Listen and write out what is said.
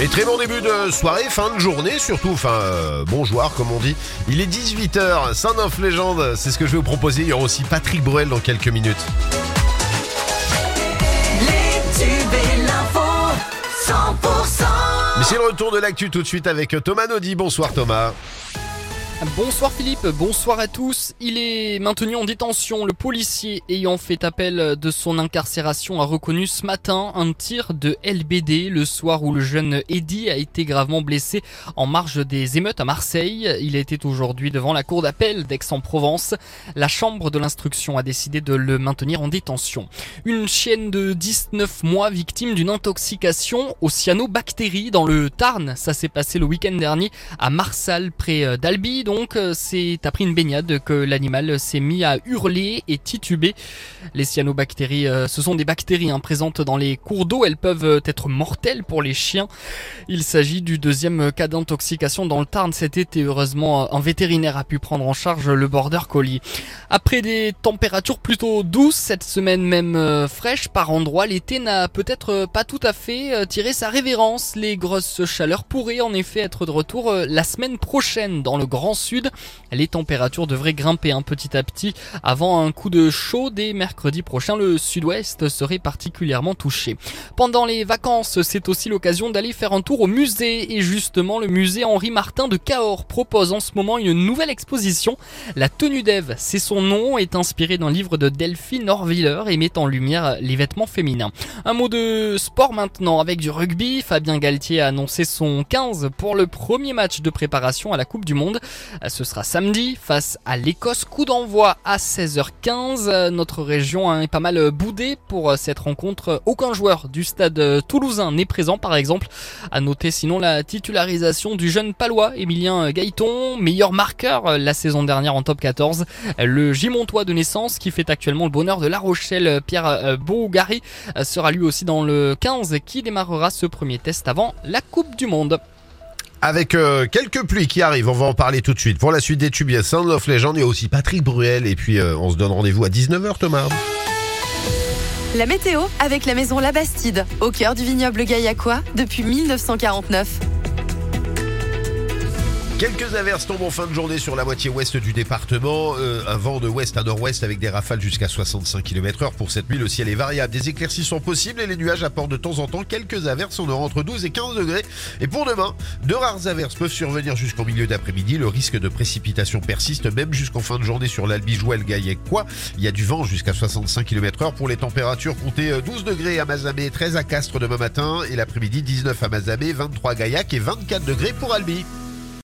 Et très bon début de soirée, fin de journée surtout, enfin euh, bonjour comme on dit. Il est 18h, Saint of Légende, c'est ce que je vais vous proposer. Il y aura aussi Patrick Bruel dans quelques minutes. Les tubes et l'info, 100%. Mais c'est le retour de l'actu tout de suite avec Thomas Naudy. Bonsoir Thomas. Bonsoir Philippe, bonsoir à tous. Il est maintenu en détention. Le policier ayant fait appel de son incarcération a reconnu ce matin un tir de LBD le soir où le jeune Eddy a été gravement blessé en marge des émeutes à Marseille. Il était aujourd'hui devant la cour d'appel d'Aix-en-Provence. La chambre de l'instruction a décidé de le maintenir en détention. Une chienne de 19 mois victime d'une intoxication aux cyanobactéries dans le Tarn. Ça s'est passé le week-end dernier à Marsal près d'Albi donc euh, c'est après une baignade que l'animal s'est mis à hurler et tituber. Les cyanobactéries, euh, ce sont des bactéries hein, présentes dans les cours d'eau. Elles peuvent être mortelles pour les chiens. Il s'agit du deuxième cas d'intoxication dans le Tarn cet été. Heureusement, un vétérinaire a pu prendre en charge le border collie. Après des températures plutôt douces cette semaine, même euh, fraîches par endroits, l'été n'a peut-être pas tout à fait tiré sa révérence. Les grosses chaleurs pourraient en effet être de retour la semaine prochaine dans le Grand Sud. Les températures devraient grimper un petit à petit avant un coup de chaud dès mercredi prochain. Le sud-ouest serait particulièrement touché. Pendant les vacances, c'est aussi l'occasion d'aller faire un tour au musée et justement le musée Henri Martin de Cahors propose en ce moment une nouvelle exposition. La tenue d'Ève, c'est son nom, est inspiré d'un livre de Delphine Orviller et met en lumière les vêtements féminins. Un mot de sport maintenant avec du rugby. Fabien Galtier a annoncé son 15 pour le premier match de préparation à la Coupe du Monde. Ce sera samedi face à l'Écosse. Coup d'envoi à 16h15. Notre région est pas mal boudée pour cette rencontre. Aucun joueur du stade toulousain n'est présent par exemple. À noter sinon la titularisation du jeune palois Emilien Gaëton, meilleur marqueur la saison dernière en top 14. Le Gimontois de naissance qui fait actuellement le bonheur de La Rochelle, Pierre Bougari, sera lui aussi dans le 15 qui démarrera ce premier test avant la Coupe du Monde avec euh, quelques pluies qui arrivent, on va en parler tout de suite. Pour la suite des tubes, il y a Sound of Legend, aussi Patrick Bruel, et puis euh, on se donne rendez-vous à 19h Thomas. La météo avec la maison La Bastide, au cœur du vignoble gaillacois depuis 1949. Quelques averses tombent en fin de journée sur la moitié ouest du département. Euh, un vent de ouest à nord-ouest avec des rafales jusqu'à 65 km heure. Pour cette nuit, le ciel est variable. Des éclaircies sont possibles et les nuages apportent de temps en temps quelques averses. On aura entre 12 et 15 degrés. Et pour demain, de rares averses peuvent survenir jusqu'au milieu d'après-midi. Le risque de précipitation persiste même jusqu'en fin de journée sur l'Albigeois, le quoi. Il y a du vent jusqu'à 65 km heure. Pour les températures, comptez 12 degrés à Mazamé, 13 à Castres demain matin et l'après-midi 19 à Mazamé, 23 à Gaillac et 24 degrés pour Albi.